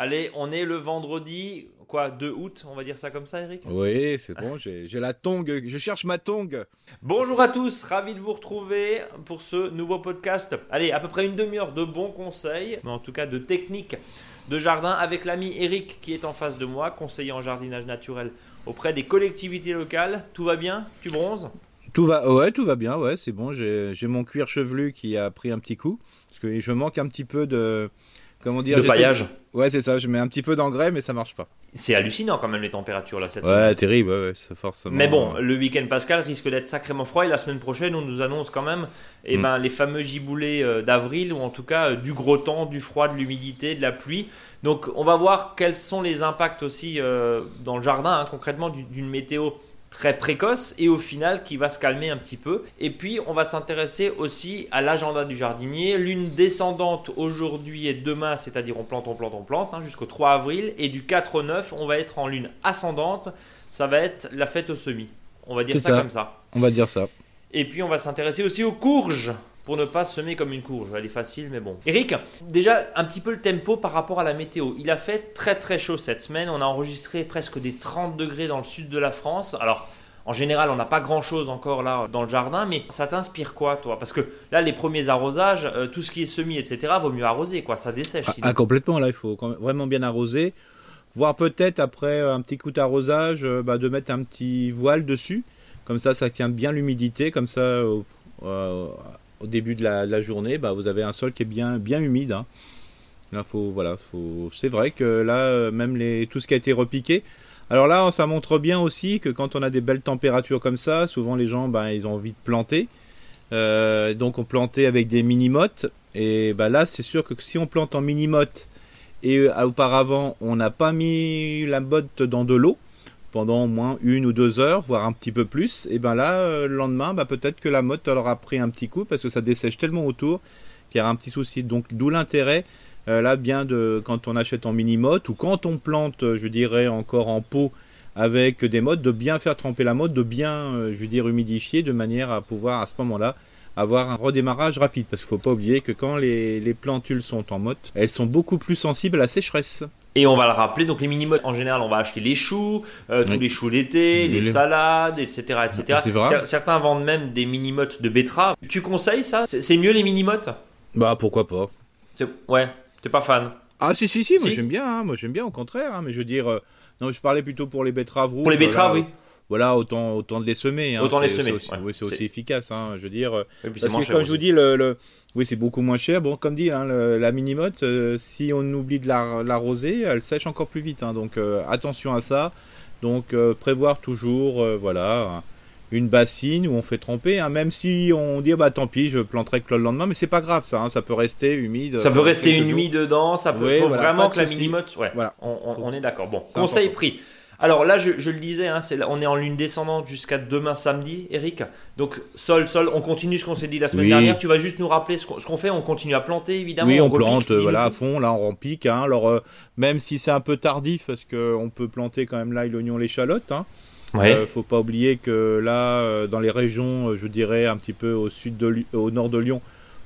Allez, on est le vendredi, quoi, 2 août, on va dire ça comme ça, Eric Oui, c'est bon, j'ai la tongue, je cherche ma tongue. Bonjour à tous, ravi de vous retrouver pour ce nouveau podcast. Allez, à peu près une demi-heure de bons conseils, mais en tout cas de techniques de jardin avec l'ami Eric qui est en face de moi, conseiller en jardinage naturel auprès des collectivités locales. Tout va bien? Tu bronzes? Tout va, ouais, tout va bien, ouais, c'est bon. J'ai mon cuir chevelu qui a pris un petit coup parce que je manque un petit peu de, comment dire, de paillage. Ouais, c'est ça. Je mets un petit peu d'engrais, mais ça marche pas. C'est hallucinant quand même les températures là cette ouais, semaine. terrible, ouais, c'est forcément. Mais bon, le week-end pascal risque d'être sacrément froid et la semaine prochaine on nous annonce quand même, eh mm. ben, les fameux giboulées euh, d'avril ou en tout cas euh, du gros temps, du froid, de l'humidité, de la pluie. Donc on va voir quels sont les impacts aussi euh, dans le jardin hein, concrètement d'une météo très précoce et au final qui va se calmer un petit peu. Et puis on va s'intéresser aussi à l'agenda du jardinier, lune descendante aujourd'hui et demain, c'est-à-dire on plante, on plante, on plante hein, jusqu'au 3 avril et du 4 au 9 on va être en lune ascendante, ça va être la fête au semis. On va dire ça comme ça. On va dire ça. Et puis on va s'intéresser aussi aux courges pour ne pas semer comme une courge. Elle est facile, mais bon. Eric, déjà un petit peu le tempo par rapport à la météo. Il a fait très très chaud cette semaine. On a enregistré presque des 30 degrés dans le sud de la France. Alors, en général, on n'a pas grand chose encore là dans le jardin, mais ça t'inspire quoi, toi? Parce que là, les premiers arrosages, euh, tout ce qui est semis, etc., vaut mieux arroser, quoi. Ça dessèche. Ah, ah, complètement, là, il faut vraiment bien arroser. Voire peut-être après un petit coup d'arrosage, euh, bah, de mettre un petit voile dessus. Comme ça, ça tient bien l'humidité. Comme ça, euh, au début de la, journée, bah, vous avez un sol qui est bien, bien humide. Hein. Là, faut, voilà, faut... C'est vrai que là, euh, même les... tout ce qui a été repiqué. Alors là, ça montre bien aussi que quand on a des belles températures comme ça, souvent les gens, bah, ils ont envie de planter. Euh, donc on plantait avec des mini-mottes. Et bah, là, c'est sûr que si on plante en mini-motte et euh, auparavant on n'a pas mis la motte dans de l'eau, pendant au moins une ou deux heures, voire un petit peu plus, et ben là, euh, le lendemain, bah, peut-être que la motte aura pris un petit coup parce que ça dessèche tellement autour qu'il y aura un petit souci. Donc d'où l'intérêt euh, là bien de quand on achète en mini motte ou quand on plante, euh, je dirais encore en pot avec des mottes, de bien faire tremper la motte, de bien, je veux dire, humidifier de manière à pouvoir à ce moment-là avoir un redémarrage rapide. Parce qu'il ne faut pas oublier que quand les plantules sont en motte, elles sont beaucoup plus sensibles à la sécheresse. Et on va le rappeler, donc les mini en général, on va acheter les choux, euh, tous les choux d'été, les, salades, etc. etc. Certains vendent même des mini de betterave. Tu conseilles ça? C'est mieux les mini Bah pourquoi pas Ouais, t'es pas fan? Ah si si si, moi j'aime bien, hein. moi j'aime bien au contraire, hein. mais je veux dire, euh, non je parlais plutôt pour les betteraves rouges. Pour les betteraves, oui voilà, autant, autant de les semer. Hein. Autant les semer. Oui, c'est aussi efficace. Hein, je veux dire, oui, parce que comme je vous dis, le, oui, c'est beaucoup moins cher. Bon, comme dit, hein, la minimote, euh, si on oublie de l'arroser, elle sèche encore plus vite. Donc euh, attention à ça. Donc euh, prévoir toujours, voilà, une bassine où on fait tremper. même si on dit, bah tant pis, je planterai que le lendemain, mais c'est pas grave, ça. ça peut rester humide. Ça peut rester une nuit dedans. Ça peut. faut vraiment que la minimote. Ouais. Voilà. On, on est d'accord. Bon, conseil pris. Alors là, je, le disais, hein, on est en lune descendante jusqu'à demain samedi, Eric. Donc sol, sol, on continue ce qu'on s'est dit la semaine dernière. Tu vas juste nous rappeler ce qu'on fait. On continue à planter, évidemment. Oui, on, plante, voilà, à fond. Là, on rempique. Hein. Alors euh, même si c'est un peu tardif, parce qu'on peut planter quand même l'ail, l'oignon, l'échalote. Hein. Ouais. Euh, faut pas oublier que là, euh, dans les régions, je dirais un petit peu au sud de, au nord de Lyon,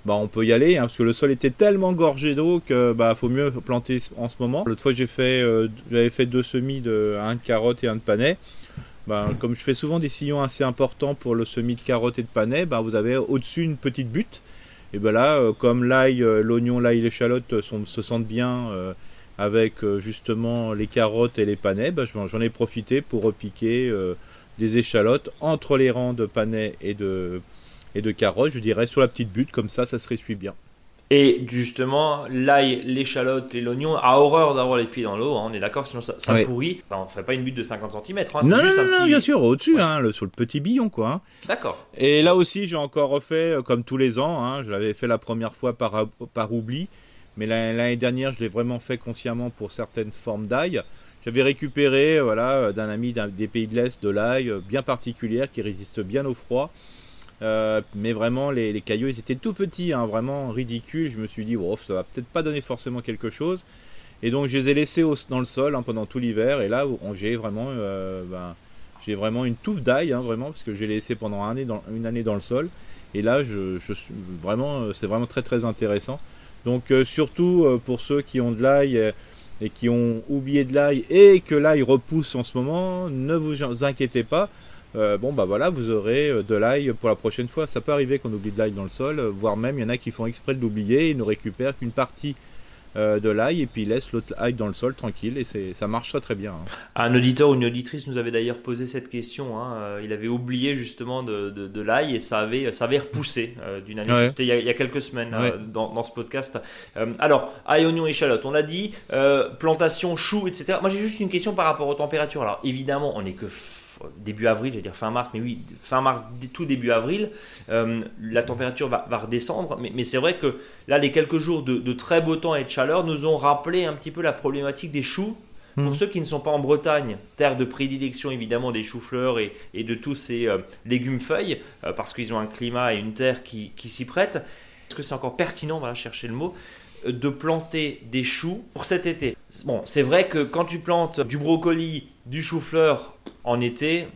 bah, on peut y aller hein, parce que le sol était tellement gorgé d'eau que bah faut mieux planter en ce moment. L'autre fois j'ai fait euh, j'avais fait deux semis de un de carottes et un de panais. Bah, comme je fais souvent des sillons assez importants pour le semis de carottes et de panais, bah, vous avez au-dessus une petite butte. Et ben là, euh, comme l'ail, euh, l'oignon, l'ail l'échalote se sentent bien avec justement les carottes et les panais, bah, j'en ai profité pour repiquer des échalotes entre les rangs de panais et de et de carottes, je dirais, sur la petite butte, comme ça, ça se ressuit bien. Et justement, l'ail, l'échalote et l'oignon a horreur d'avoir les pieds dans l'eau, hein, on est d'accord, sinon ça, pourrit. on ne fait pas une butte de 50 cm. Hein, non, juste non, bien sûr, au-dessus, hein, sur le petit billon. quoi. Hein. D'accord. Et là aussi, j'ai encore refait, euh, comme tous les ans, je l'avais fait la première fois par, par oubli, mais l'année dernière, je l'ai vraiment fait consciemment pour certaines formes d'ail. J'avais récupéré voilà, euh, d'un ami des pays de l'Est de l'ail euh, bien particulière qui résiste bien au froid euh, mais vraiment, les, cailloux, ils étaient tout petits, hein, vraiment ridicules. Je me suis dit, oh, ça va peut-être pas donner forcément quelque chose. Et donc je les ai laissés dans le sol hein, pendant tout l'hiver. Et là, j'ai vraiment, ben, j'ai vraiment une touffe d'ail, hein, vraiment, parce que j'ai laissé pendant un dans, une année dans le sol. Et là, vraiment, c'est vraiment très très intéressant. Donc surtout pour ceux qui ont de l'ail et qui ont oublié de l'ail et que l'ail repousse en ce moment, ne vous inquiétez pas. Euh, bon bah voilà, vous aurez euh, de l'ail pour la prochaine fois. Ça peut arriver qu'on oublie de l'ail dans le sol, euh, voire même il y en a qui font exprès de l'oublier et ne récupèrent qu'une partie euh, de l'ail et puis il laisse l'autre ail dans le sol tranquille et c'est ça marche très bien. Hein. Un auditeur ou une auditrice nous avait d'ailleurs posé cette question. Hein. Il avait oublié justement de, de, l'ail et ça avait ça avait repoussé euh, d'une année. C'était il, y a quelques semaines dans, dans, ce podcast. alors ail, oignon, échalote. On a dit plantation, chou, etc. Moi j'ai juste une question par rapport aux températures. Alors évidemment on n'est que début avril, j'allais dire fin mars, mais oui, fin mars, tout début avril, euh, la température va, redescendre. Mais, c'est vrai que là, les quelques jours de, très beau temps et de chaleur nous ont rappelé un petit peu la problématique des choux. Pour mmh. ceux qui ne sont pas en Bretagne, terre de prédilection évidemment des choux-fleurs et, de tous ces euh, légumes-feuilles, euh, parce qu'ils ont un climat et une terre qui, s'y prêtent, est-ce que c'est encore pertinent, va chercher le mot, de planter des choux pour cet été? Bon, c'est vrai que quand tu plantes du brocoli, du chou-fleur en été,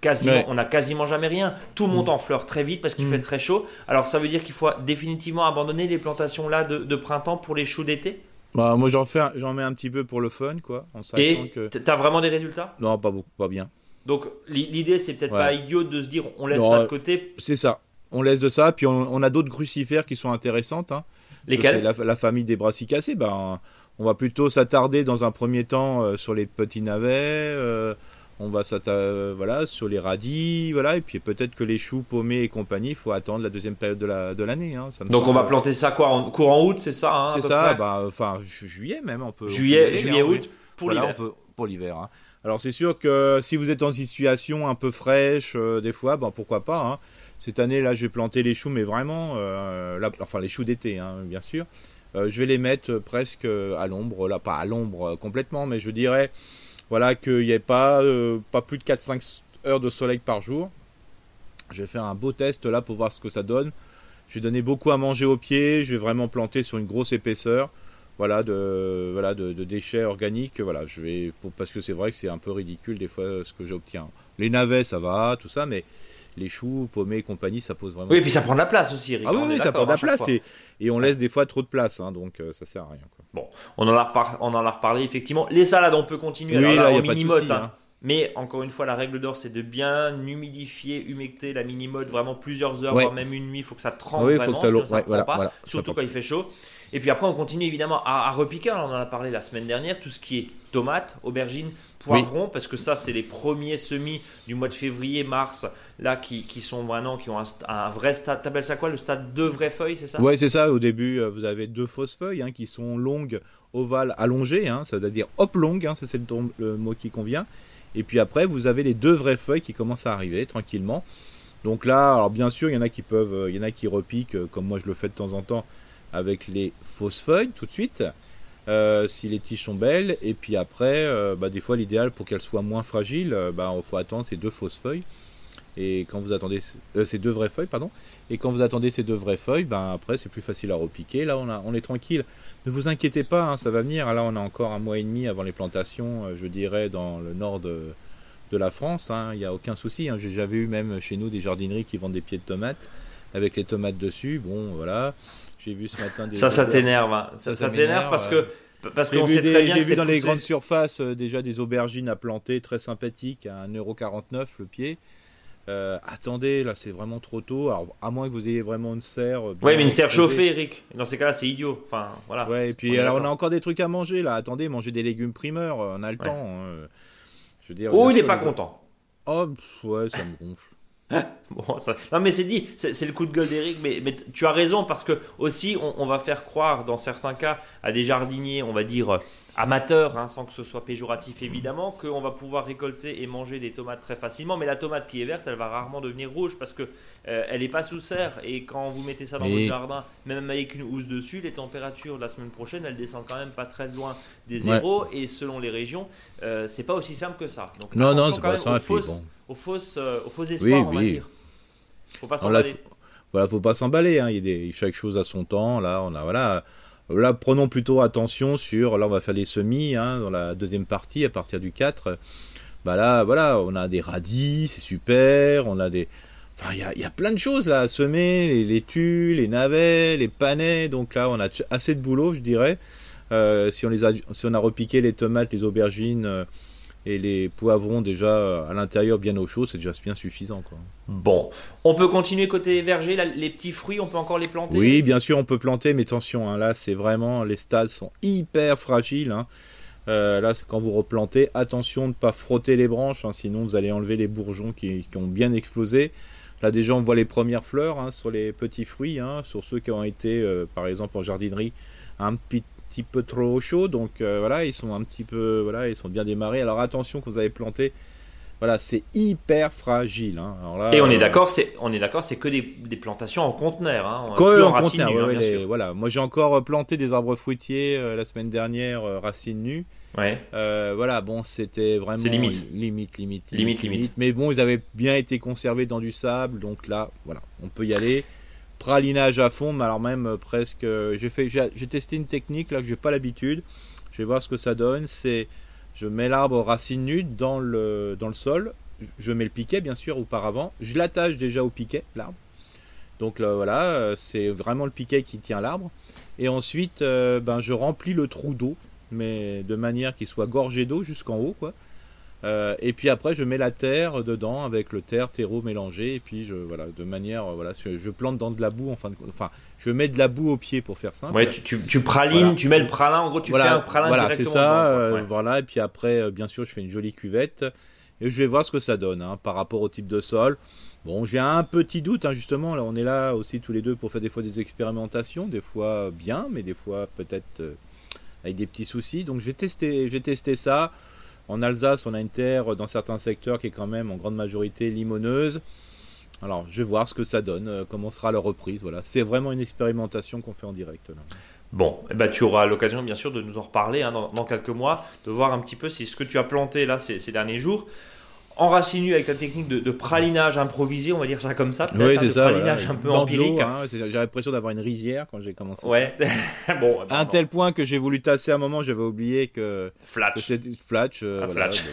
quasiment, on n'a quasiment jamais rien. Tout monte mm. en fleurs très vite parce qu'il mm. fait très chaud. Alors ça veut dire qu'il faut définitivement abandonner les plantations là de, printemps pour les choux d'été? Bah, moi j'en fais, j'en mets un petit peu pour le fun quoi. Et tu t'as vraiment des résultats? Non, pas beaucoup, pas bien. Donc l'idée c'est peut-être pas idiot de se dire on laisse ça de côté. C'est ça. On laisse de ça, puis on, a d'autres crucifères qui sont intéressantes. Hein. Lesquelles la, la, famille des brassicacées. Ben, on va plutôt s'attarder dans un premier temps euh, sur les petits navets. Euh, on va s'attarder voilà, sur les radis, voilà, et puis peut-être que les choux paumés et compagnie, il faut attendre la deuxième période de l'année. La, hein, Donc on va planter ça quoi en courant août, c'est ça hein, C'est ça, bah, enfin juillet même, on peut. Juillet, juillet, hein, août pour l'hiver. Pour l'hiver. Alors c'est sûr que si vous êtes en situation un peu fraîche, euh, des fois, ben, pourquoi pas. Cette année là, je vais planter les choux, mais vraiment, enfin les choux d'été, bien sûr. Euh, je vais les mettre presque à l'ombre, là pas à l'ombre complètement, mais je dirais voilà qu'il n'y ait pas, euh, pas plus de 4-5 heures de soleil par jour. Je vais faire un beau test là pour voir ce que ça donne. Je vais donner beaucoup à manger aux pieds, je vais vraiment planter sur une grosse épaisseur voilà de voilà de, déchets organiques voilà je vais parce que c'est vrai que c'est un peu ridicule des fois ce que j'obtiens les navets ça va tout ça mais les choux, pommés et compagnie, ça pose vraiment. Oui, et puis ça prend de la place aussi, Eric. Ah oui, ça prend de la place et, et, on laisse des fois trop de place, hein, donc euh, ça sert à rien. Bon, on en, a on en a reparlé effectivement. Les salades, on peut continuer. Oui, Alors, là, là, mini-motte. Hein. Hein. Mais encore une fois, la règle d'or, c'est de bien humidifier, humecter la mini-mode vraiment plusieurs heures, voire même une nuit. Il faut que ça trempe oui, vraiment, faut que ça, ça pas, surtout quand il fait chaud. Et puis après, on continue évidemment à, à repiquer. On en a parlé la semaine dernière. Tout ce qui est tomates, aubergines, poivrons, parce que ça, c'est les premiers semis du mois de février, mars, là, qui, qui sont maintenant, qui ont un, vrai stade. T'appelles ça quoi Le stade de vraies feuilles, c'est ça? Oui, c'est ça. Au début, euh, vous avez deux fausses feuilles hein, qui sont longues, ovales, allongées, hein, ça veut dire hop longues, hein, ça c'est le, mot qui convient. Et puis après, vous avez les deux vraies feuilles qui commencent à arriver tranquillement. Donc là, alors bien sûr, il y en a qui peuvent, euh, il y en a qui repiquent, euh, comme moi je le fais de temps en temps, avec les fausses feuilles tout de suite. Euh, si les tiges sont belles. Et puis après, euh, bah, des fois, l'idéal pour qu'elles soient moins fragiles, euh, bah, il faut attendre ces deux fausses feuilles. Et quand vous attendez ces deux vraies feuilles, pardon. Et quand vous attendez ces deux vraies feuilles, bah, après c'est plus facile à repiquer. Là, on, a, on est tranquille. Ne vous inquiétez pas, hein, ça va venir. Là, on a encore un mois et demi avant les plantations, je dirais, dans le nord de, la France. Hein. Il n'y a aucun souci. Hein. J'avais eu même chez nous des jardineries qui vendent des pieds de tomates avec les tomates dessus. Bon, voilà. J'ai vu ce matin des. Ça, ça t'énerve. Hein. Ça, ça t'énerve parce que. Parce qu'on sait très bien J'ai vu dans les grandes surfaces euh, déjà des aubergines à planter très sympathiques à 1,49€ le pied. Euh, attendez, là c'est vraiment trop tôt. Alors, à moins que vous ayez vraiment une serre. Oui, mais une serre chauffée, Eric. Dans ces cas-là, c'est idiot. Enfin, voilà. Ouais, et puis on alors on a encore des trucs à manger là. Attendez, manger des légumes primeurs, on a le temps. Hein. Je veux dire, oh, il n'est pas content. Oh, ouais, ça me gonfle. bon, ça... Non, mais c'est dit, c'est le coup de gueule d'Eric, mais, mais, tu as raison parce que aussi on, va faire croire dans certains cas à des jardiniers, on va dire amateurs, hein, sans que ce soit péjoratif évidemment, qu'on va pouvoir récolter et manger des tomates très facilement. Mais la tomate qui est verte, elle va rarement devenir rouge parce que euh, elle n'est pas sous serre. Et quand vous mettez ça dans votre jardin, même avec une housse dessus, les températures de la semaine prochaine, elles descendent quand même pas très loin des zéros. Et selon les régions, euh, c'est pas aussi simple que ça. Donc, non, non, c'est pas simple aux fausses, euh, aux faux espoirs, on va dire. Faut pas s'emballer. Voilà, faut pas s'emballer. Hein. Il y a des, chaque chose à son temps. Là, on a voilà. Là, prenons plutôt attention sur, là on va faire les semis hein, dans la deuxième partie à partir du 4. Bah là, voilà, on a des radis, c'est super, on a des... Enfin, il y a, plein de choses là à semer, les laitues, les navets, les panais, donc là on a assez de boulot, je dirais. Euh, si, on a repiqué les tomates, les aubergines euh, et les poivrons déjà à l'intérieur bien au chaud, c'est déjà bien suffisant. Quoi. Bon, on peut continuer côté verger, les petits fruits, on peut encore les planter? Oui, bien sûr, on peut planter, mais attention, hein, là c'est vraiment, les stades sont hyper fragiles. Hein. Euh, là, quand vous replantez, attention de ne pas frotter les branches, hein, sinon vous allez enlever les bourgeons qui, ont bien explosé. Là déjà on voit les premières fleurs sur les petits fruits, sur ceux qui ont été par exemple en jardinerie un petit, petit peu trop chaud. Donc euh, voilà, ils sont un petit peu, voilà, ils sont bien démarrés. Alors attention quand vous avez planté, voilà, c'est hyper fragile. Hein. Et on est euh, d'accord, c'est on est d'accord, c'est que des, plantations en conteneur. Hein, en, conteneur, hein, voilà. Moi j'ai encore planté des arbres fruitiers euh, la semaine dernière, racines nues. Ouais. voilà, bon, c'était vraiment limite. limite. limite, limite, limite, Mais bon, ils avaient bien été conservés dans du sable, donc là, voilà, on peut y aller pralinage à fond, mais alors même euh, presque. Euh, j'ai fait, testé une technique là que j'ai pas l'habitude. Je vais voir ce que ça donne. C'est, je mets l'arbre racine nue dans le dans le sol. Je mets le piquet bien sûr auparavant. Je l'attache déjà au piquet l'arbre. Donc là, voilà, euh, c'est vraiment le piquet qui tient l'arbre. Et ensuite, ben je remplis le trou d'eau, mais de manière qu'il soit gorgé d'eau jusqu'en haut, quoi. Euh, et puis après, je mets la terre dedans avec le terre terreau mélangé. Et puis je voilà de manière euh, voilà, je, plante dans de la boue. Enfin, enfin, je mets de la boue au pied pour faire ça. Ouais, tu, tu, pralines, tu mets le pralin. En gros, tu fais un pralin voilà, c'est ça. Euh, voilà. Et puis après, bien sûr, je fais une jolie cuvette et je vais voir ce que ça donne hein, par rapport au type de sol. Bon, j'ai un petit doute hein, justement. Là, on est là aussi tous les deux pour faire des fois des expérimentations, des fois bien, mais des fois peut-être avec des petits soucis. Donc, j'ai testé, j'ai testé ça. En Alsace, on a une terre dans certains secteurs qui est quand même en grande majorité limoneuse. Alors, je vais voir ce que ça donne, euh, comment sera la reprise. Voilà, c'est vraiment une expérimentation qu'on fait en direct. Bon, eh ben, tu auras l'occasion bien sûr de nous en reparler hein, dans, quelques mois, de voir un petit peu si ce que tu as planté là ces derniers jours enraciné avec la technique de, pralinage improvisé, on va dire ça comme ça, oui, hein, c'est ça, pralinage un peu empirique. Hein, j'ai l'impression d'avoir une rizière quand j'ai commencé. Ouais. bon, à un tel point que j'ai voulu tasser un moment, j'avais oublié que. Flatch. c'était Flatch. Euh, flatch.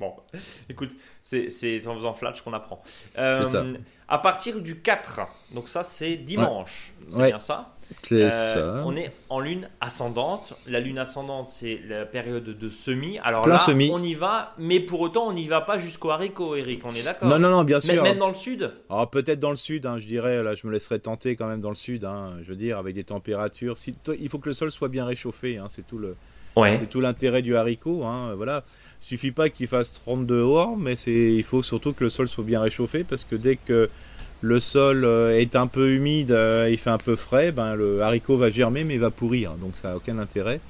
Bon, écoute, c'est en faisant Flatch qu'on apprend. Euh, à partir du 4, donc ça c'est dimanche, c'est bien ça? Euh, on est en lune ascendante. La lune ascendante, c'est la période de semis. Alors là, on y va, mais pour autant, on n'y va pas jusqu'au haricot, Eric. On est d'accord Non, non, non, bien sûr. Même dans le sud Alors peut-être dans le sud, hein, je dirais. Là, je me laisserais tenter quand même dans le sud. Hein, je veux dire, avec des températures. il faut que le sol soit bien réchauffé. Hein, c'est tout le. C'est tout l'intérêt du haricot. voilà. Suffit pas qu'il fasse 32 dehors, mais c'est il faut surtout que le sol soit bien réchauffé parce que dès que le sol euh, est un peu humide, euh, il fait un peu frais, ben, le haricot va germer mais il va pourrir, donc ça n'a aucun intérêt.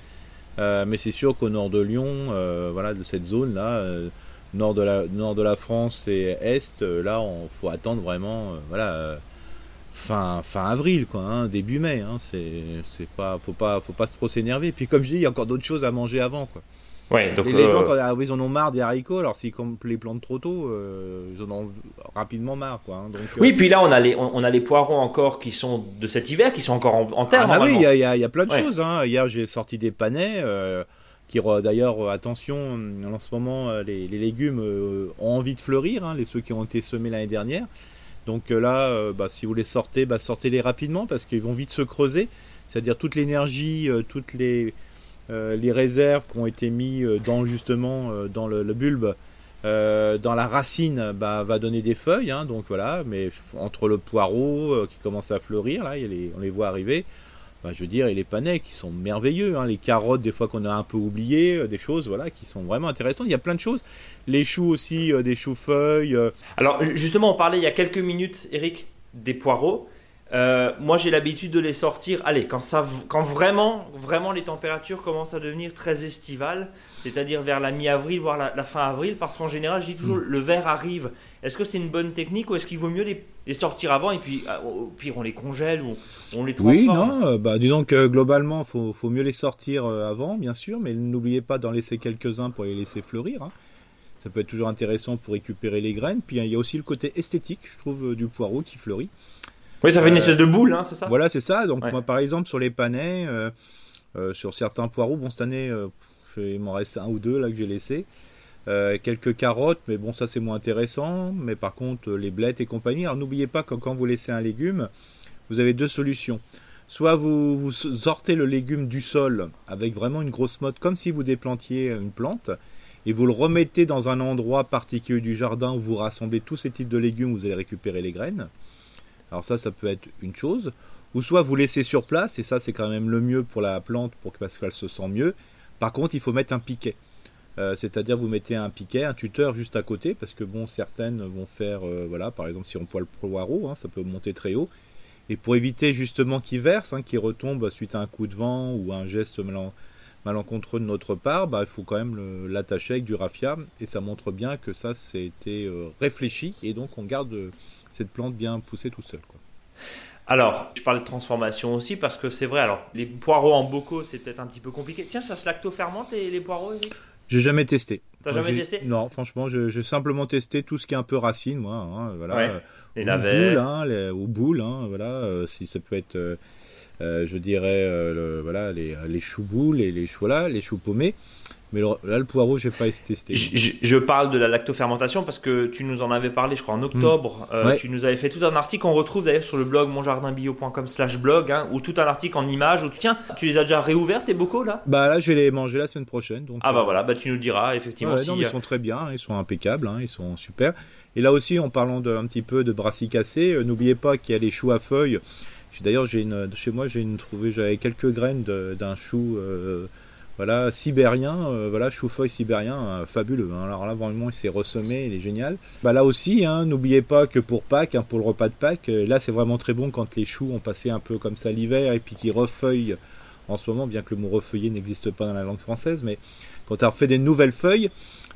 Euh, mais c'est sûr qu'au nord de Lyon, de cette zone-là, nord, de la, nord de la France et est, là, il faut attendre vraiment, fin, avril, quoi, hein, début mai. Hein, c'est, pas, faut pas, faut trop s'énerver. Puis comme je dis, il y a encore d'autres choses à manger avant. Ouais, donc, les gens, euh, quand ah ils en ont marre des haricots, alors s'ils les plantent trop tôt, euh, ils en ont rapidement marre. Quoi, hein. donc, euh, oui, puis là, on a, les, on, a les poirons encore qui sont de cet hiver, qui sont encore en, en terre. Ah, bah oui, il y, y, a plein de choses. Hein. Hier, j'ai sorti des panais. qui d'ailleurs, attention, en ce moment, les, les légumes ont envie de fleurir, hein, les ceux qui ont été semés l'année dernière. Donc là, bah, si vous les sortez, bah, sortez-les rapidement parce qu'ils vont vite se creuser. C'est-à-dire toute l'énergie, toutes les les réserves qui ont été mises euh, dans justement euh, dans le, bulbe, dans la racine, bah, va donner des feuilles. Hein, donc voilà, mais entre le poireau qui commence à fleurir, là, on les voit arriver. Bah, je veux dire, et les panais qui sont merveilleux, hein, les carottes des fois qu'on a un peu oublié, des choses voilà qui sont vraiment intéressantes. Il y a plein de choses. Les choux aussi, des choux feuilles. Alors justement, on parlait il y a quelques minutes, Eric, des poireaux. Euh, moi, j'ai l'habitude de les sortir. Allez, quand, ça, quand vraiment, vraiment les températures commencent à devenir très estivales, c'est-à-dire vers la mi-avril, voire la, fin avril, parce qu'en général, je dis toujours, mm. le verre arrive. Est-ce que c'est une bonne technique ou est-ce qu'il vaut mieux les, sortir avant et puis euh, au pire on les congèle ou on les transforme Oui, non, euh, bah, disons que globalement, il faut, faut, mieux les sortir avant, bien sûr, mais n'oubliez pas d'en laisser quelques-uns pour les laisser fleurir. Hein. Ça peut être toujours intéressant pour récupérer les graines. Puis il y a aussi le côté esthétique, je trouve, du poireau qui fleurit. Oui, ça fait une espèce de boule, hein, c'est ça Voilà, c'est ça. Donc moi, par exemple, sur les panais, sur certains poireaux, bon cette année, il m'en reste un ou deux là que j'ai laissé. quelques carottes, mais bon, ça c'est moins intéressant. Mais par contre, les blettes et compagnie. Alors n'oubliez pas que quand vous laissez un légume, vous avez deux solutions. Soit vous, sortez le légume du sol avec vraiment une grosse motte, comme si vous déplantiez une plante, et vous le remettez dans un endroit particulier du jardin où vous rassemblez tous ces types de légumes, vous allez récupérer les graines. Alors ça, ça peut être une chose. Ou soit vous laissez sur place, et ça c'est quand même le mieux pour la plante pour, parce qu'elle se sent mieux. Par contre, il faut mettre un piquet. Euh, c'est-à-dire vous mettez un piquet, un tuteur juste à côté, parce que bon, certaines vont faire, euh, voilà, par exemple si on poêle le poireau, hein, ça peut monter très haut, et pour éviter justement qu'il verse, hein, qu'il retombe suite à un coup de vent ou un geste malencontreux de notre part, bah, il faut quand même l'attacher avec du raffia. Et ça montre bien que ça, c'était euh, réfléchi. Et donc, on garde cette plante bien poussée tout seul. Quoi. Alors, je parlais de transformation aussi parce que c'est vrai. Alors, les poireaux en bocaux, c'est peut-être un petit peu compliqué. Tiens, ça se lactofermente les, les poireaux, Eric? J'ai jamais testé. T'as jamais testé? Non, franchement, j'ai simplement testé tout ce qui est un peu racine, moi. Hein, voilà les navets. Boules, hein, les, ou boules, hein, voilà, euh, si ça peut être, euh, euh, je dirais, le, voilà, les, les choux boules et les choux là, les choux paumés. Mais là, le poireau, j'ai pas testé. Je, je, parle de la lactofermentation parce que tu nous en avais parlé, je crois, en octobre. Hmm. Tu nous avais fait tout un article qu'on retrouve d'ailleurs sur le blog monjardinbio.com/slash blog, hein, ou tout un article en images. Où, tiens, tu les as déjà réouverts tes bocaux là? Bah là, je vais les manger la semaine prochaine. Donc, ah bah voilà, bah tu nous le diras effectivement. non, ils sont très bien, ils sont impeccables, hein, ils sont super. Et là aussi, en parlant de, un petit peu de brassicacées, euh, n'oubliez pas qu'il y a les choux à feuilles. D'ailleurs, j'ai une, chez moi, j'ai trouvé, j'avais quelques graines d'un chou, euh, voilà, sibérien, euh, voilà, chou-feuille sibérien, fabuleux. Hein. Alors là, vraiment, il s'est ressemé, il est génial. Bah là aussi, hein, n'oubliez pas que pour Pâques, hein, pour le repas de Pâques, là, c'est vraiment très bon quand les choux ont passé un peu comme ça l'hiver et puis qu'ils refeuillent en ce moment, bien que le mot refeuiller n'existe pas dans la langue française, mais quand on refait des nouvelles feuilles,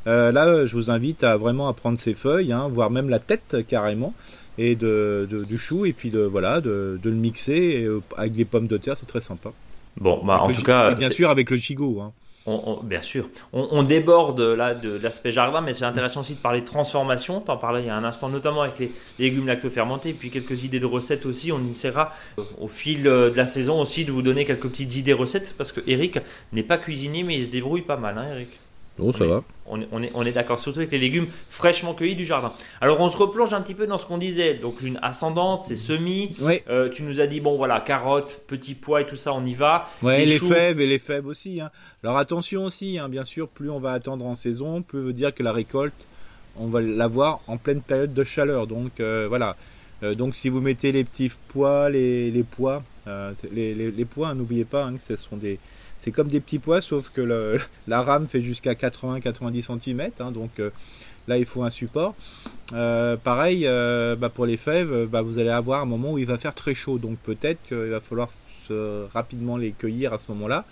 euh, là, je vous invite à vraiment à prendre ces feuilles, voire même la tête carrément, et de, du chou, et puis de voilà, de, le mixer euh, avec des pommes de terre, c'est très sympa. Bon, bah, en tout cas, bien sûr avec le gigot. Hein. On, bien sûr. On, déborde là de, l'aspect jardin, mais c'est intéressant aussi de parler de transformation. Tu en parlais il y a un instant, notamment avec les, légumes lactofermentés, puis quelques idées de recettes aussi. On essaiera euh, au fil de la saison aussi de vous donner quelques petites idées recettes, parce que Eric n'est pas cuisinier, mais il se débrouille pas mal, hein, Eric? Oh, ça va. On est, on est, on est d'accord, surtout avec les légumes fraîchement cueillis du jardin. Alors, on se replonge un petit peu dans ce qu'on disait. Donc, l'une ascendante, c'est semis. Oui. Euh, tu nous as dit, bon, voilà, carottes, petits pois et tout ça, on y va. Ouais, les, fèves et les fèves aussi. Hein. Alors, attention aussi, hein, bien sûr, plus on va attendre en saison, plus veut dire que la récolte, on va l'avoir en pleine période de chaleur. Donc, euh, voilà. Euh, donc, si vous mettez les petits pois, les, les pois, les, les, les, pois, hein, n'oubliez pas que ce sont des c'est comme des petits pois, sauf que le, la rame fait jusqu'à 80-90 cm, hein, donc euh, là il faut un support. Euh, pareil, euh, bah, pour les fèves, bah, vous allez avoir un moment où il va faire très chaud, donc peut-être qu'il va falloir rapidement les cueillir à ce moment-là.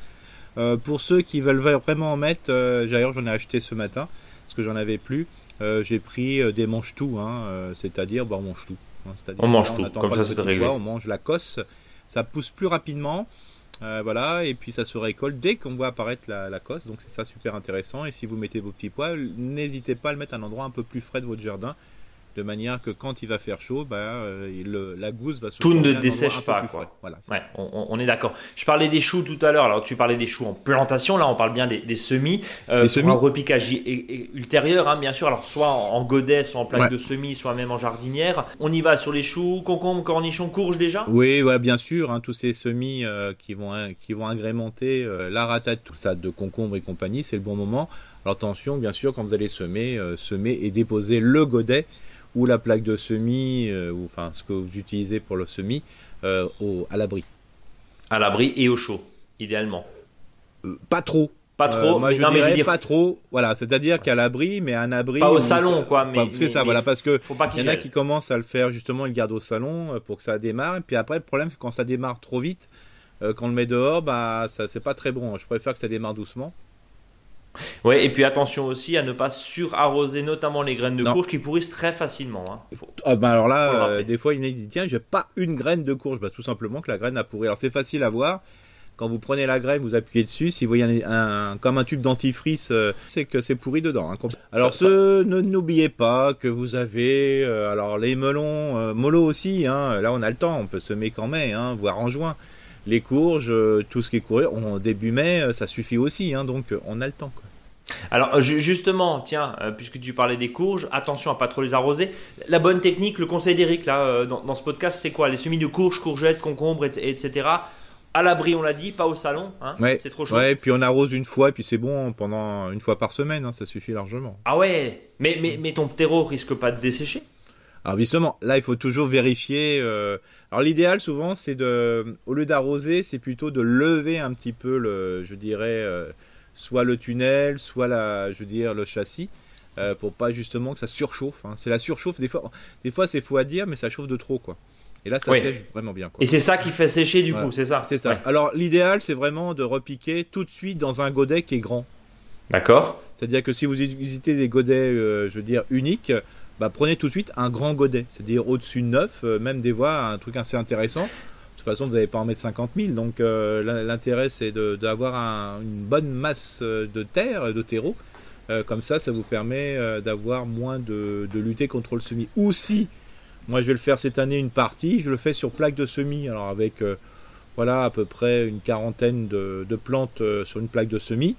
pour ceux qui veulent vraiment en mettre, d'ailleurs j'en ai acheté ce matin, parce que j'en avais plus, j'ai pris des manches-tout, hein, c'est-à-dire bah, on mange tout. Hein, on mange tout, comme ça c'est réglé. on mange la cosse, ça pousse plus rapidement. Euh, voilà, et puis ça se récolte dès qu'on voit apparaître la, cosse, donc c'est ça super intéressant. Et si vous mettez vos petits pois, n'hésitez pas à le mettre à un endroit un peu plus frais de votre jardin de manière que quand il va faire chaud, bah, la gousse va se Tout ne dessèche pas. Quoi. Voilà, on, est d'accord. Je parlais des choux tout à l'heure. Alors, tu parlais des choux en plantation. Là, on parle bien des, semis. Euh, un repiquage ultérieur, hein, bien sûr. Alors, soit en godet, soit en plaque de semis, soit même en jardinière. On y va sur les choux, concombres, cornichons, courges déjà? Oui, voilà, bien sûr. Hein, tous ces semis euh, qui, vont, qui vont agrémenter euh, la ratate, tout ça, de concombres et compagnie, c'est le bon moment. Alors, attention, bien sûr, quand vous allez semer, semer et déposer le godet ou la plaque de semis, euh, ou enfin ce que vous utilisez pour le semis, euh, au, à l'abri. À l'abri et au chaud, idéalement. Euh, pas trop. Pas trop. moi, je non, mais je dire... pas trop. Voilà, c'est-à-dire qu'à l'abri, mais un abri. Pas au salon, quoi. Mais, c'est ça, voilà, parce que il y en a qui commencent à le faire justement, ils le gardent au salon pour que ça démarre. Et puis après, le problème, c'est quand ça démarre trop vite, quand on le met dehors, bah, ça, c'est pas très bon. Je préfère que ça démarre doucement. Ouais, et puis attention aussi à ne pas surarroser notamment les graines de courge qui pourrissent très facilement. Hein. Ah, ben alors là, euh, des fois, il dit tiens, j'ai pas une graine de courge. Bah, tout simplement que la graine a pourri. Alors c'est facile à voir. quand vous prenez la graine, vous appuyez dessus, si vous voyez un, comme un tube dentifrice, euh, c'est que c'est pourri dedans. Hein. Alors ce, ne n'oubliez pas que vous avez, euh, alors les melons, mollo aussi, hein, là on a le temps, on peut semer qu'en mai, hein, voire en juin. Les courges, tout ce qui est couru, en début mai, ça suffit aussi, hein, donc on a le temps. Quoi. Alors justement, tiens, puisque tu parlais des courges, attention à pas trop les arroser. La bonne technique, le conseil d'Eric là dans, dans, ce podcast, c'est quoi? Les semis de courges, courgettes, concombres, etc à l'abri, on l'a dit, pas au salon. Hein? C'est trop chaud. Ouais, puis on arrose une fois, et puis c'est bon pendant une fois par semaine, hein, ça suffit largement. Ah ouais, mais, mais, mais ton terreau risque pas de dessécher? Alors justement, là, il faut toujours vérifier. Euh, alors l'idéal, souvent, c'est de, au lieu d'arroser, c'est plutôt de lever un petit peu le, je dirais, euh, soit le tunnel, soit la, je veux dire, le châssis, euh, pour pas justement que ça surchauffe. Hein. C'est la surchauffe. Des fois, des fois, c'est fou à dire, mais ça chauffe de trop, quoi. Et là, ça sèche vraiment bien. Et c'est ça qui fait sécher du coup, c'est ça C'est ça. Alors, l'idéal, c'est vraiment de repiquer tout de suite dans un godet qui est grand. D'accord. C'est-à-dire que si vous utilisez des godets, euh, je veux dire, uniques, bah, prenez tout de suite un grand godet. C'est-à-dire au-dessus de 9, euh, même des voies, un truc assez intéressant. De toute façon, vous n'allez pas en mettre 50 000. Donc, euh, l'intérêt, c'est d'avoir une bonne masse de terre, de terreau. comme ça, ça vous permet d'avoir moins de, de, lutter contre le semis. Ou si moi, je vais le faire cette année une partie. Je le fais sur plaque de semis. Alors, avec euh, voilà, à peu près une quarantaine de, plantes euh, sur une plaque de semis.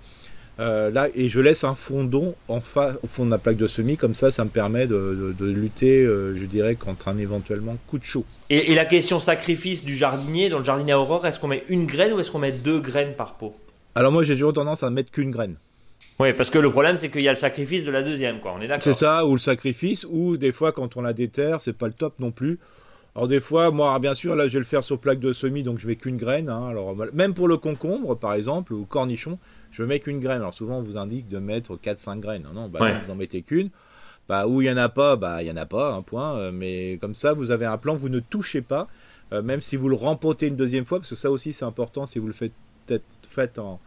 Euh, là, et je laisse un fondon en au fond de ma plaque de semis, comme ça, ça me permet de, lutter, je dirais, contre un éventuellement coup de chaud. Et, la question sacrifice du jardinier, dans le jardinier Aurore, est-ce qu'on met une graine ou est-ce qu'on met deux graines par pot Alors moi, j'ai toujours tendance à mettre qu'une graine. Oui, parce que le problème, c'est qu'il y a le sacrifice de la deuxième, quoi. On est d'accord. C'est ça, ou le sacrifice, ou des fois, quand on la déterre, c'est pas le top non plus. Alors des fois, moi, bien sûr, là, je vais le faire sur plaque de semis, donc je mets qu'une graine. Hein. Alors même pour le concombre, par exemple, ou cornichon, je mets qu'une graine. Alors souvent, on vous indique de mettre 4-5 graines. Non, non, bah, vous en mettez qu'une. Bah, où il y en a pas, bah, il y en a pas, un point. Euh, mais comme ça, vous avez un plan, vous ne touchez pas, euh, même si vous le rempotez une deuxième fois, parce que ça aussi, c'est important si vous le faites, faites en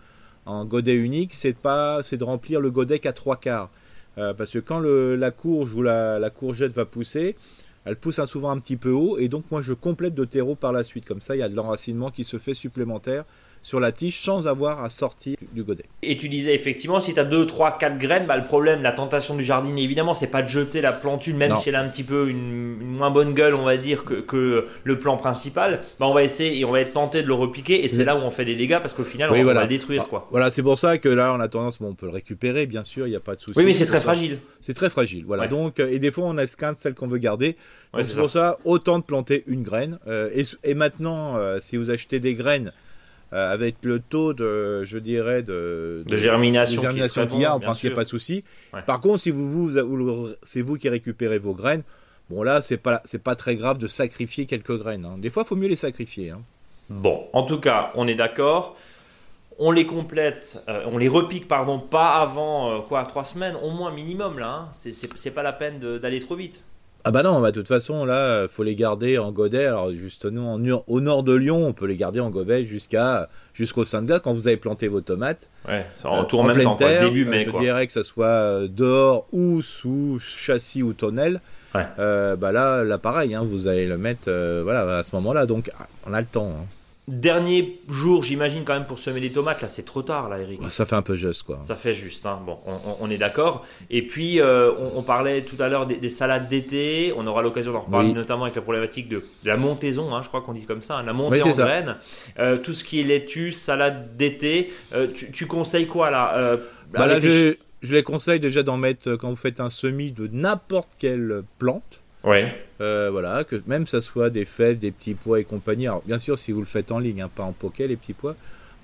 en godet unique, c'est pas, c'est de remplir le godet qu'à trois quarts. Euh, parce que quand la courge ou la, courgette va pousser, elle pousse souvent un petit peu haut, et donc moi je complète de terreau par la suite. Comme ça, il y a de l'enracinement qui se fait supplémentaire sur la tige sans avoir à sortir du godet. Et tu disais effectivement, si tu as 2, 3, 4 graines, bah, le problème, la tentation du jardinier, évidemment, c'est pas de jeter la plantule, même si elle a un petit peu une, moins bonne gueule, on va dire, que, le plan principal. Bah, on va essayer et on va être tenté de le repiquer, et c'est là où on fait des dégâts parce qu'au final, on, va le détruire. Quoi. Voilà, c'est pour ça que là, on a tendance, bon, on peut le récupérer, bien sûr, il n'y a pas de souci. Oui, mais c'est très fragile. C'est très fragile, voilà. Donc, et des fois, on esquinte celle qu'on veut garder. c'est pour ça. autant de planter une graine. Euh, et, maintenant, euh, si vous achetez des graines, euh, avec le taux de, je dirais, de, de, germination, qu'il y a, en principe, il n'y a pas de souci. Par contre, si vous, vous, c'est vous qui récupérez vos graines, bon là, c'est pas, c'est pas très grave de sacrifier quelques graines. Hein. Des fois, il faut mieux les sacrifier. Hein. Bon, en tout cas, on est d'accord. On les complète, euh, on les repique, pardon, pas avant euh, quoi, trois semaines, au moins minimum là. Hein. C'est pas la peine d'aller trop vite. Ah bah non, bah de toute façon là, faut les garder en godet. Alors justement, au nord de Lyon, on peut les garder en godet jusqu'à jusqu'au Saint-Glas quand vous avez planté vos tomates. Ouais, ça retourne euh, en même temps, terre, début mai. je dirais que ce soit euh, dehors ou sous châssis ou tonnelle. Ouais. Euh, bah là, là pareil, hein, vous allez le mettre, voilà, à ce moment-là. Donc on a le temps. Hein. Dernier jour, j'imagine quand même pour semer les tomates. Là, c'est trop tard, là, Eric. Ça fait un peu juste, quoi. Ça fait juste. Hein. Bon, on, est d'accord. Et puis, euh, on, parlait tout à l'heure des, salades d'été. On aura l'occasion d'en reparler, notamment avec la problématique de, la montaison. Hein, je crois qu'on dit comme ça, hein, la montée en graines. Euh, tout ce qui est laitue, salade d'été. Euh, tu, conseilles quoi là, bah, là je, je les conseille déjà d'en mettre quand vous faites un semis de n'importe quelle plante. Ouais. Euh, voilà, que même ça soit des fèves, des petits pois et compagnie. Alors, bien sûr, si vous le faites en ligne, hein, pas en poké, les petits pois,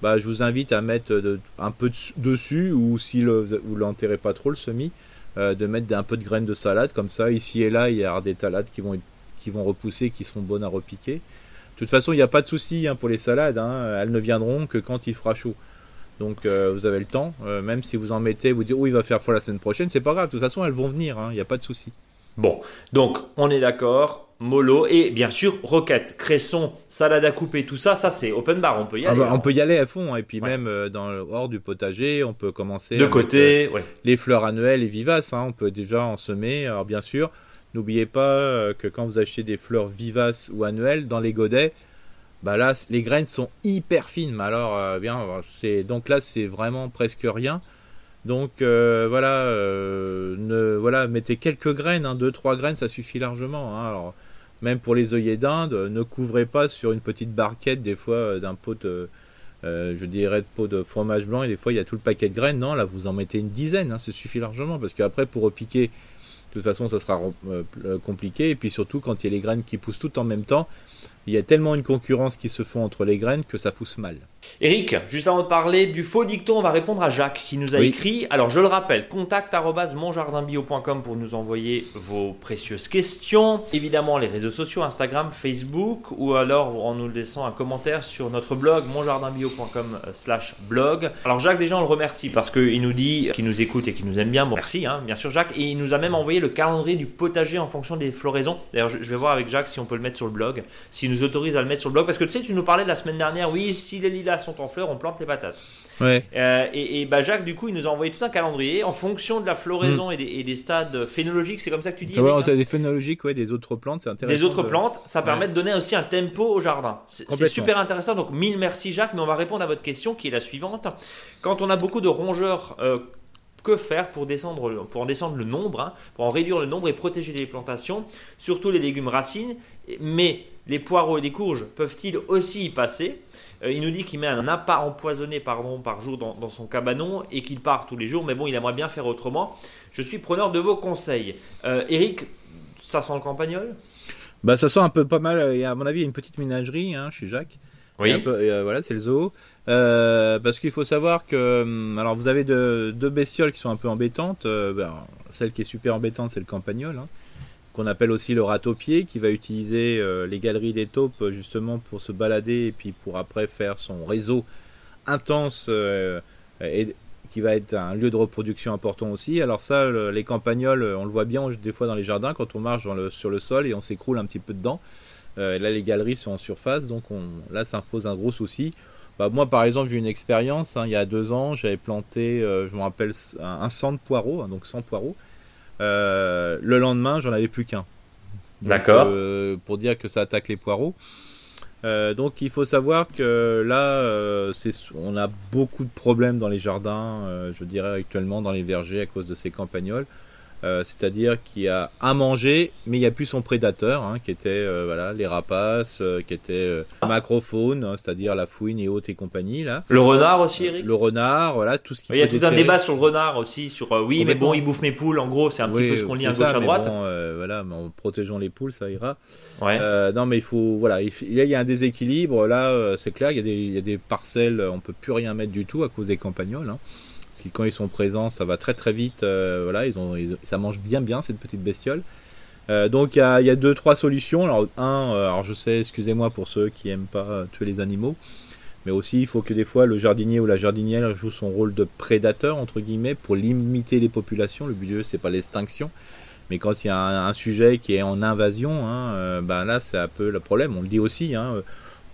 bah, je vous invite à mettre un peu dessus, ou si le, vous l'enterrez pas trop le semis, euh, de mettre un peu de graines de salade, comme ça, ici et là, il y a des salades qui vont, qui vont repousser, qui seront bonnes à repiquer. De toute façon, il n'y a pas de souci hein, pour les salades, hein. elles ne viendront que quand il fera chaud. Donc euh, vous avez le temps, même si vous en mettez, vous dites oh il va faire froid la semaine prochaine, c'est pas grave, de toute façon elles vont venir, il n'y a pas de souci. Bon, donc on est d'accord, mollo et bien sûr roquette, cresson, salade à couper, tout ça, ça c'est open bar, on peut y ah aller. Bah, on hein. peut y aller à fond, hein, et puis même euh, dans le, hors du potager, on peut commencer. De côté, euh, les fleurs annuelles et vivaces, hein, on peut déjà en semer. Alors bien sûr, n'oubliez pas euh, que quand vous achetez des fleurs vivaces ou annuelles dans les godets, bah là, les graines sont hyper fines. Alors, euh, bien, c'est donc là, c'est vraiment presque rien. Donc euh, voilà, euh, voilà, mettez quelques graines, hein, deux trois graines, ça suffit largement. Hein. Alors, même pour les œillets d'Inde, ne couvrez pas sur une petite barquette des fois d'un pot de, je dirais de pot de fromage blanc et des fois il y a tout le paquet de graines. Non, là vous en mettez une dizaine, hein, ça suffit largement parce qu'après pour repiquer, de toute façon ça sera compliqué et puis surtout quand il y a les graines qui poussent toutes en même temps, il y a tellement une concurrence qui se fait entre les graines que ça pousse mal. Eric, juste avant de parler du faux dicton, on va répondre à Jacques qui nous a écrit. Alors je le rappelle, contact@monjardinbio.com pour nous envoyer vos précieuses questions. Évidemment les réseaux sociaux, Instagram, Facebook, ou alors en nous laissant un commentaire sur notre blog monjardinbio.com/blog. Alors Jacques déjà on le remercie parce qu'il nous dit qu'il nous écoute et qu'il nous aime bien. Bon, merci, hein, bien sûr Jacques. Et il nous a même envoyé le calendrier du potager en fonction des floraisons. D'ailleurs je vais voir avec Jacques si on peut le mettre sur le blog, nous autorise à le mettre sur le blog parce que tu sais tu nous parlais la semaine dernière. Oui, si les lilas sont en fleurs, on plante les patates. Ouais. Euh, et, bah Jacques, du coup, il nous a envoyé tout un calendrier en fonction de la floraison mm. et, des, stades phénologiques. C'est comme ça que tu dis ouais, Des phénologiques, ouais, des autres plantes, c'est intéressant. Des autres plantes, ça permet de donner aussi un tempo au jardin. C'est super intéressant. Donc, mille merci Jacques, mais on va répondre à votre question qui est la suivante. Quand on a beaucoup de rongeurs. Euh, que faire pour, descendre, pour en descendre le nombre, hein, pour en réduire le nombre et protéger les plantations, surtout les légumes racines, mais les poireaux et les courges peuvent-ils aussi y passer euh, Il nous dit qu'il met un appât empoisonné pardon, par jour dans, son cabanon et qu'il part tous les jours, mais bon, il aimerait bien faire autrement. Je suis preneur de vos conseils. Euh, Eric, ça sent le campagnol? Bah, Ça sent un peu pas mal. Il y a, à mon avis, une petite ménagerie hein, chez Jacques. Oui. Euh, voilà, c'est le zoo. parce qu'il faut savoir que, hum, alors vous avez deux, bestioles qui sont un peu embêtantes. Ben, celle qui est super embêtante, c'est le campagnol. Hein qu'on appelle aussi le ratopier, qui va utiliser euh, les galeries des taupes justement pour se balader et puis pour après faire son réseau intense euh, et qui va être un lieu de reproduction important aussi. Alors ça, les campagnols, on le voit bien des fois dans les jardins quand on marche sur le sol et on s'écroule un petit peu dedans. Euh, là, les galeries sont en surface, donc on, là, ça impose un gros souci. Bah, moi, par exemple, j'ai une expérience. Hein, il y a deux ans, j'avais planté, je me rappelle, un, un 100 de poireaux, hein, donc 100 poireaux. Euh, le lendemain, j'en avais plus qu'un. D'accord. Euh, pour dire que ça attaque les poireaux. Euh, donc il faut savoir que là, on a beaucoup de problèmes dans les jardins, je dirais actuellement dans les vergers à cause de ces campagnols. Euh, c'est-à-dire qu'il y a à manger, mais il n'y a plus son prédateur, hein, qui était euh, voilà les rapaces, euh, qui était macrofaune, hein, c'est-à-dire la fouine et haute et compagnie là. Le renard aussi, Eric. Le renard, voilà tout ce qui. Il y a tout un débat sur le renard aussi, sur oui, mais bon, il bouffe mes poules. En gros, c'est un petit peu ce qu'on lit à gauche à droite. voilà, mais en protégeant les poules, ça ira. non, mais il faut voilà, il, y a un déséquilibre là, c'est clair. Il y, a des, il y a des parcelles, on peut plus rien mettre du tout à cause des campagnols. Hein quand ils sont présents, ça va très très vite. Euh, voilà, ils ont, ça mange bien bien cette petite bestiole. Euh, donc il y, a, deux trois solutions. Alors un, euh, alors je sais, excusez-moi pour ceux qui aiment pas tuer les animaux, mais aussi il faut que des fois le jardinier ou la jardinière joue son rôle de prédateur entre guillemets pour limiter les populations. Le but c'est pas l'extinction, mais quand il y a un, sujet qui est en invasion, ben là c'est un peu le problème. On le dit aussi. Hein,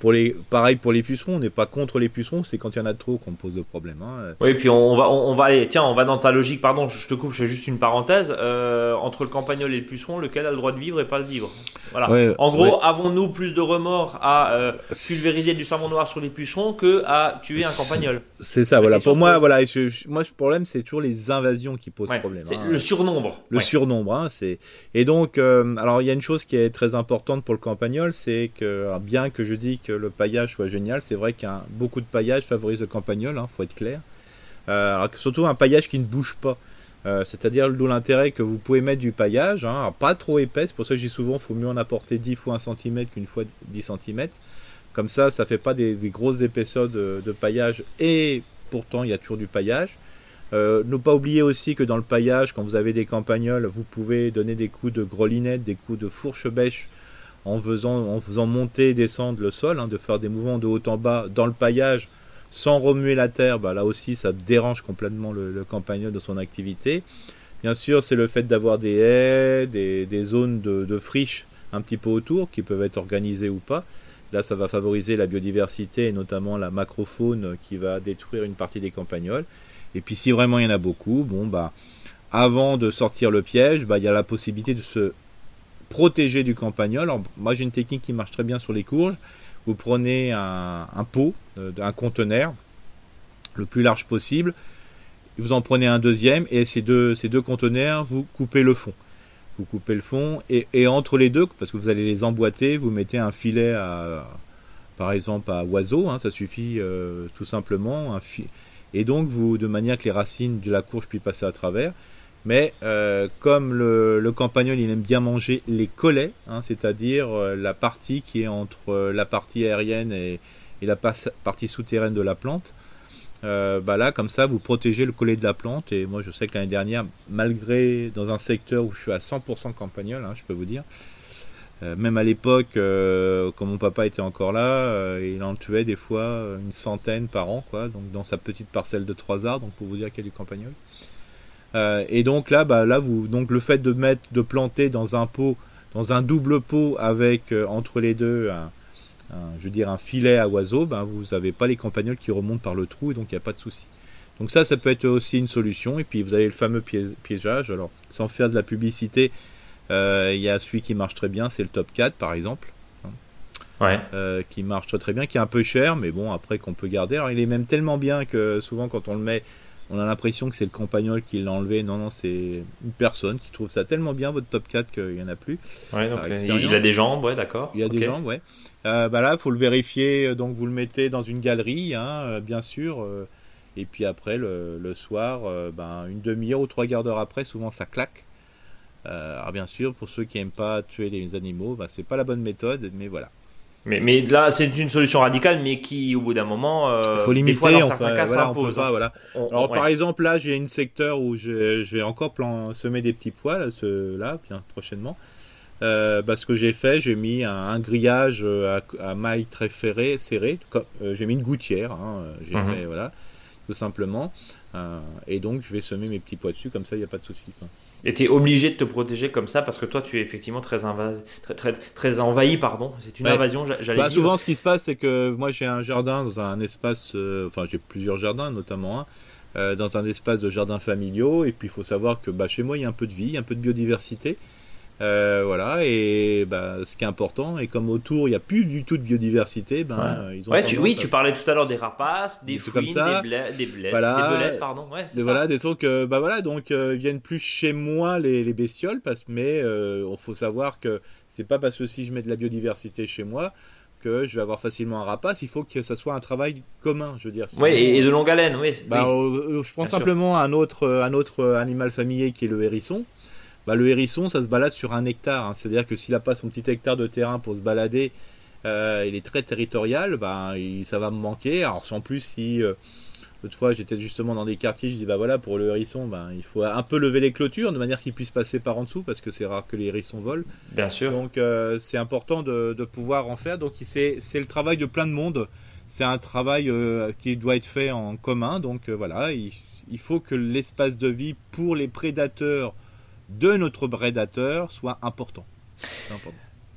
pour les, pareil pour les pucerons, on n'est pas contre les pucerons, c'est quand il y en a trop qu'on pose le problème. Hein. Oui, puis on va, on, va aller, tiens, on va dans ta logique, pardon, je te coupe, je fais juste une parenthèse. Euh, entre le campagnol et le puceron, lequel a le droit de vivre et pas de vivre? Voilà. en gros, avons-nous plus de remords à euh, pulvériser du savon noir sur les pucerons que à tuer un campagnol? C'est ça, voilà. Pour moi, voilà, moi, le problème, c'est toujours les invasions qui posent problème. C'est hein. le surnombre. Le surnombre, hein, c'est. Et donc, euh, alors, il y a une chose qui est très importante pour le campagnol, c'est que, bien que je dis que le paillage soit génial. C'est vrai qu'un beaucoup de paillage favorise le campagnol, hein, faut être clair. Euh, surtout un paillage qui ne bouge pas. Euh, c'est-à-dire d'où l'intérêt que vous pouvez mettre du paillage, hein, pas trop épais, pour ça que je dis souvent faut mieux en apporter 10 fois 1 cm qu'une fois 10 cm. Comme ça, ça fait pas des, grosses épaisseurs de, paillage et pourtant il y a toujours du paillage. Euh, ne pas oublier aussi que dans le paillage, quand vous avez des campagnols, vous pouvez donner des coups de grelinette, des coups de fourche bêche en faisant, monter et descendre le sol, hein, de faire des mouvements de haut en bas dans le paillage sans remuer la terre, bah, là aussi ça dérange complètement le, le campagnol de son activité. Bien sûr, c'est le fait d'avoir des haies, des, zones de, de, friche un petit peu autour qui peuvent être organisées ou pas. Là, ça va favoriser la biodiversité et notamment la macrofaune qui va détruire une partie des campagnols. Et puis, si vraiment il y en a beaucoup, bon, bah, avant de sortir le piège, bah, il y a la possibilité de se protéger du campagnol. moi j'ai une technique qui marche très bien sur les courges. vous prenez un, pot, un conteneur, le plus large possible, vous en prenez un deuxième et ces deux, ces deux conteneurs, vous coupez le fond. Vous coupez le fond et, entre les deux, parce que vous allez les emboîter, vous mettez un filet à, par exemple à oiseau, hein, ça suffit euh, tout simplement. Et donc vous, de manière que les racines de la courge puissent passer à travers. Mais euh, comme le, campagnol il aime bien manger les collets, hein, c'est-à-dire euh, la partie qui est entre la partie aérienne et, et la partie souterraine de la plante, euh, bah là, comme ça, vous protégez le collet de la plante. Et moi, je sais que l'année dernière, malgré dans un secteur où je suis à 100% campagnol, hein, je peux vous dire, euh, même à l'époque, euh, quand mon papa était encore là, il en tuait des fois une centaine par an, quoi. Donc dans sa petite parcelle de trois arbres, donc pour vous dire qu'il y a du campagnol. Et donc là, bah là, vous, donc le fait de mettre, de planter dans un pot, dans un double pot avec entre les deux un, je veux dire un filet à oiseaux, ben vous n'avez pas les campagnols qui remontent par le trou et donc il n'y a pas de souci. Donc ça, ça peut être aussi une solution. Et puis vous avez le fameux piégeage. Alors sans faire de la publicité, euh, il y a celui qui marche très bien, c'est le Top 4 par exemple. Ouais. Euh, qui marche très très bien, qui est un peu cher, mais bon après qu'on peut garder. Alors il est même tellement bien que souvent quand on le met, on a l'impression que c'est le campagnol qui l'a enlevé. Non non, c'est une personne qui trouve ça tellement bien votre Top 4 qu'il n'y en a plus. Ouais, donc, il a des jambes, ouais, d'accord. Il y a des jambes, ouais. Euh, bah là, faut le vérifier. Euh, donc, vous le mettez dans une galerie, hein, euh, bien sûr. et puis après, le, soir, ben, une demi-heure ou trois quarts d'heure après, souvent ça claque. alors, bien sûr, pour ceux qui n'aiment pas tuer les animaux, ben, c'est pas la bonne méthode, mais voilà. Mais, mais là, c'est une solution radicale, mais qui, au bout d'un moment, il faut limiter. Des fois, dans certains cas, s'impose. Hein. Voilà. Alors, par exemple, là, j'ai une secteur où je, je vais encore plan, semer des petits pois, là, ce, là bien prochainement. Euh, bah, ce que j'ai fait, j'ai mis un, grillage euh, à, mailles très ferrées, serrées. Euh, j'ai mis une gouttière, hein, j'ai mhm. fait, voilà, tout simplement. et donc, je vais semer mes petits pois dessus, comme ça, il n'y a pas de souci. Et tu es obligé de te protéger comme ça parce que toi, tu es effectivement très, très, très, très, envahi. pardon. C'est une invasion, j'allais bah, Souvent, ce qui se passe, c'est que moi, j'ai un jardin dans un espace, enfin, j'ai plusieurs jardins, notamment un, dans un espace de jardins familiaux. Et puis, il faut savoir que bah, chez moi, il y a un peu de vie, un peu de biodiversité. Euh, voilà, et bah, ce qui est important, et comme autour il n'y a plus du tout de biodiversité, ben, ils ont oui, tu parlais tout à l'heure des rapaces, des des, bleds, des, bleds, voilà, des belettes, pardon. Ouais, des, voilà, des trucs, euh, bah voilà, donc euh, ils viennent plus chez moi les, les bestioles, parce, mais il faut savoir que c'est pas parce que si je mets de la biodiversité chez moi que je vais avoir facilement un rapace, il faut que ça soit un travail commun, je veux dire. Oui, et, de longue haleine, oui. Bah, je prends simplement un autre, un autre animal familier qui est le hérisson bah, le hérisson, ça se balade sur un hectare. Hein. C'est-à-dire que s'il a pas son petit hectare de terrain pour se balader, euh, il est très territorial, bah, ça va me manquer. Alors, en plus, si euh, l'autre fois j'étais justement dans des quartiers, je dis bah voilà, pour le hérisson, bah, il faut un peu lever les clôtures de manière qu'il puisse passer par en dessous parce que c'est rare que les hérissons volent. Bien sûr. Donc, euh, c'est important de, pouvoir en faire. Donc, c'est le travail de plein de monde. C'est un travail qui doit être fait en commun. Donc, voilà, il, il faut que l'espace de vie pour les prédateurs de notre prédateur soit important.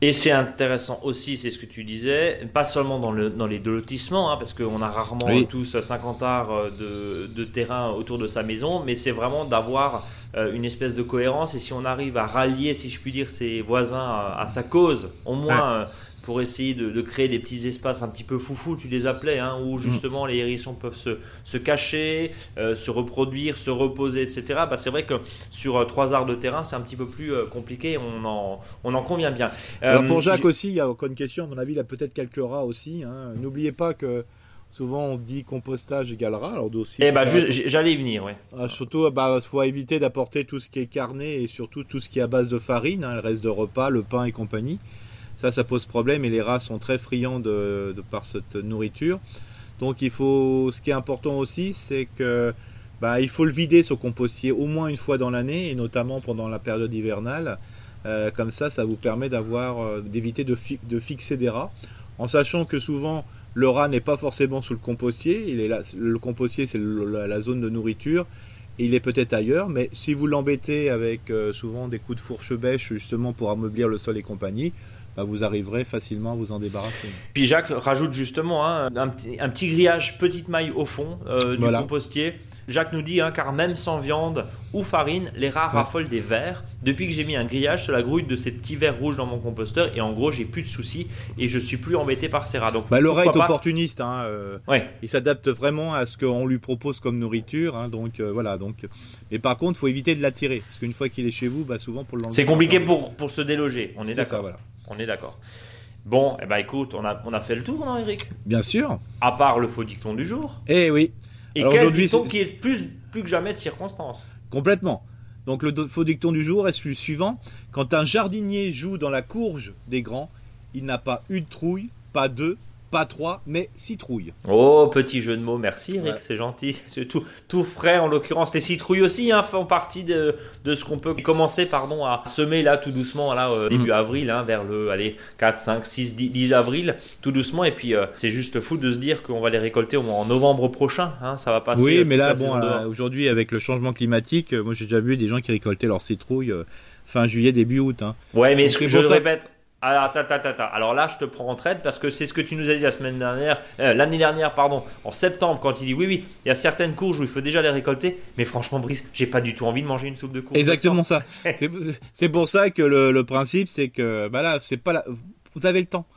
Et c'est intéressant aussi, c'est ce que tu disais, pas seulement dans, le, dans les deux lotissements, hein, parce qu'on a rarement tous 50 arts euh, de, de, terrain autour de sa maison, mais c'est vraiment d'avoir une espèce de cohérence. Et si on arrive à rallier, si je puis dire, ses voisins à, sa cause, au moins euh, pour essayer de, créer des petits espaces un petit peu foufou, tu les appelais, hein, où justement les hérissons peuvent se, se cacher, euh, se reproduire, se reposer, etc. Bah, c'est vrai que sur euh, trois arts de terrain, c'est un petit peu plus euh, compliqué, on en, on en convient bien. Alors pour Jacques aussi, il y a encore une question, à mon avis, il a peut-être quelques rats aussi. Hein. N'oubliez pas que Souvent, on dit compostage égale rat. Alors, aussi. Eh ben, j'allais y venir, oui. Ah, surtout, bah, faut éviter d'apporter tout ce qui est carné et surtout tout ce qui est à base de farine, hein, le reste de repas, le pain et compagnie. Ça, ça pose problème et les rats sont très friands de, par cette nourriture. Donc il faut, ce qui est important aussi, c'est que bah, il faut le vider ce compostier au moins une fois dans l'année et notamment pendant la période hivernale. Euh, comme ça, ça vous permet d'avoir, euh, d'éviter de, de, fixer des rats, en sachant que souvent le rat n'est pas forcément sous le compostier. Il est là, le compostier, c'est la, zone de nourriture. il est peut-être ailleurs, mais si vous l'embêtez avec euh, souvent des coups de fourche-bêche justement pour ameublir le sol et compagnie, bah, vous arriverez facilement à vous en débarrasser. Puis Jacques rajoute justement hein, un, petit, grillage petite maille au fond euh, du compostier. Jacques nous dit, hein, car même sans viande ou farine, les rats raffolent des vers. Depuis que j'ai mis un grillage sur la grouille de ces petits vers rouges dans mon composteur, et en gros, j'ai plus de soucis et je suis plus embêté par ces rats. Donc, Bah, le rat est pas- opportuniste. Hein, euh, Ouais. Il s'adapte vraiment à ce qu'on lui propose comme nourriture. hein, donc euh, voilà. Donc, mais par contre, faut éviter de l'attirer parce qu'une fois qu'il est chez vous, bah, souvent pour l'enlever. C'est compliqué pour, pour se déloger. On est, d'accord. voilà. On est d'accord. Bon, eh ben écoute, on a, on a fait le tour, non, Eric? Bien sûr. À part le faux dicton du jour. Eh oui. Et Alors quel dicton qui est plus, plus que jamais de circonstance? Complètement. Donc le faux dicton du jour est celui suivant. Quand un jardinier joue dans la courge des grands, il n'a pas une trouille, pas deux, pas trois, mais six trouilles. Oh, petit jeu de mots, merci Eric, Ouais. c'est gentil. C'est tout, tout frais en l'occurrence. Les citrouilles aussi hein, font partie de, de ce qu'on peut commencer pardon, à semer là tout doucement, là, euh, début avril, hein, vers le allez, 4, 5, 6, 10, 10 avril, tout doucement. Et puis euh, c'est juste fou de se dire qu'on va les récolter au moins en novembre prochain. Hein, ça va passer. oui, euh, mais là, la bon, euh, aujourd'hui avec le changement climatique, euh, moi j'ai déjà vu des gens qui récoltaient leurs citrouilles euh, fin juillet, début août. hein. Ouais, mais Donc, ce que c'est je répète. Alors, attends. Alors là, je te prends en traite parce que c'est ce que tu nous as dit la semaine dernière, euh, l'année dernière, pardon, en septembre, quand il dit oui, oui, il y a certaines courges où il faut déjà les récolter, mais franchement, Brice, j'ai pas du tout envie de manger une soupe de courge. Exactement ça. C'est pour ça que le, le principe, c'est que bah là, c'est pas la... vous avez le temps.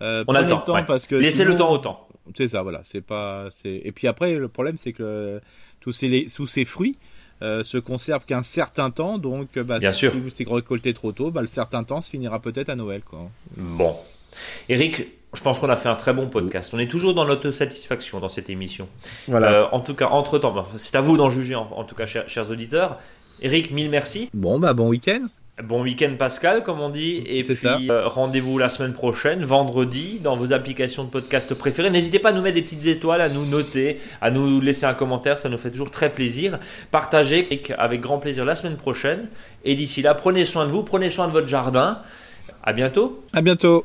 Euh, On a le temps, ouais. parce que Laissez le temps au temps. C'est ça, voilà. C'est pas. Et puis après, le problème, c'est que le- tous ces tous ces fruits euh, se conservent qu'un certain temps, donc euh, bah, Bien si, sûr. si vous récoltez trop tôt, bah, le certain temps se finira peut-être à Noël, quoi. Bon. Eric, je pense qu'on a fait un très bon podcast. On est toujours dans l'autosatisfaction dans cette émission. Euh, en tout cas, entre-temps, bah, c'est à vous d'en juger, en, en tout cas, chers, chers auditeurs. Eric, mille merci. Bon, bah bon week-end. Bon week-end Pascal, comme on dit. Et puis, euh, rendez-vous la semaine prochaine, vendredi, dans vos applications de podcast préférées. N'hésitez pas à nous mettre des petites étoiles, à nous noter, à nous laisser un commentaire. Ça nous fait toujours très plaisir. Partagez avec- grand plaisir la semaine prochaine. Et d'ici là, prenez soin de vous, prenez soin de votre jardin. À bientôt. À bientôt.